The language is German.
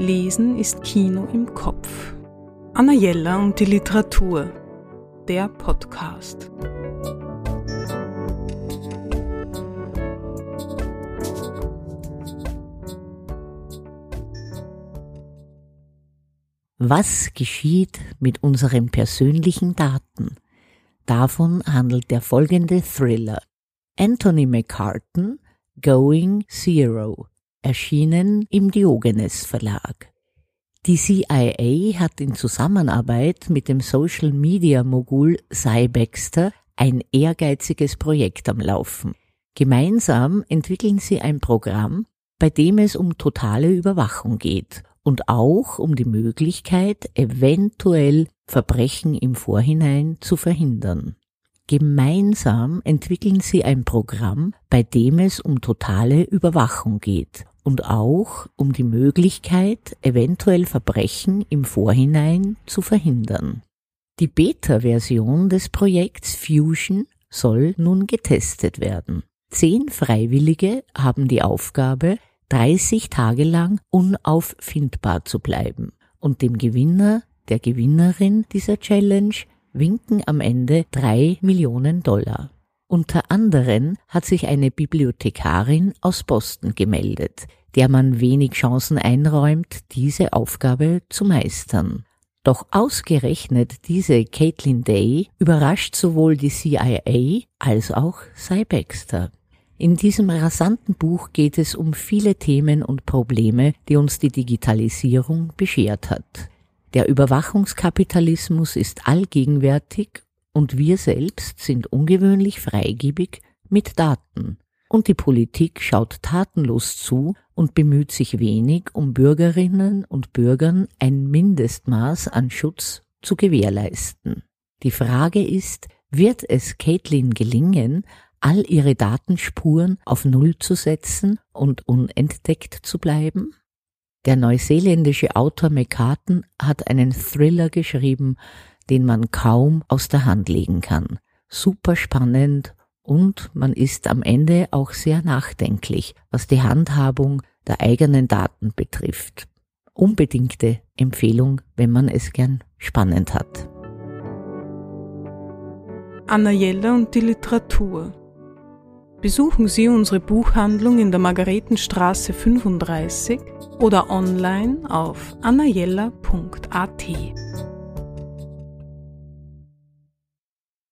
Lesen ist Kino im Kopf. Anna Jella und die Literatur. Der Podcast. Was geschieht mit unseren persönlichen Daten? Davon handelt der folgende Thriller. Anthony McCartan, Going Zero, erschienen im Diogenes Verlag. Die CIA hat in Zusammenarbeit mit dem Social Media Mogul Cy Baxter ein ehrgeiziges Projekt am Laufen. Gemeinsam entwickeln sie ein Programm, bei dem es um totale Überwachung geht und auch um die Möglichkeit, eventuell Verbrechen im Vorhinein zu verhindern. Gemeinsam entwickeln sie ein Programm, bei dem es um totale Überwachung geht und auch um die Möglichkeit, eventuell Verbrechen im Vorhinein zu verhindern. Die Beta-Version des Projekts Fusion soll nun getestet werden. Zehn Freiwillige haben die Aufgabe, 30 Tage lang unauffindbar zu bleiben und dem Gewinner, der Gewinnerin dieser Challenge winken am Ende drei Millionen Dollar. Unter anderem hat sich eine Bibliothekarin aus Boston gemeldet, der man wenig Chancen einräumt, diese Aufgabe zu meistern. Doch ausgerechnet diese Caitlin Day überrascht sowohl die CIA als auch Cy Baxter. In diesem rasanten Buch geht es um viele Themen und Probleme, die uns die Digitalisierung beschert hat. Der Überwachungskapitalismus ist allgegenwärtig und wir selbst sind ungewöhnlich freigebig mit Daten. Und die Politik schaut tatenlos zu und bemüht sich wenig, um Bürgerinnen und Bürgern ein Mindestmaß an Schutz zu gewährleisten. Die Frage ist, wird es Caitlin gelingen, all ihre Datenspuren auf Null zu setzen und unentdeckt zu bleiben? Der neuseeländische Autor McCartan hat einen Thriller geschrieben, den man kaum aus der Hand legen kann. Super spannend und man ist am Ende auch sehr nachdenklich, was die Handhabung der eigenen Daten betrifft. Unbedingte Empfehlung, wenn man es gern spannend hat. Anna Jelle und die Literatur. Besuchen Sie unsere Buchhandlung in der Margaretenstraße 35 oder online auf annajella.at.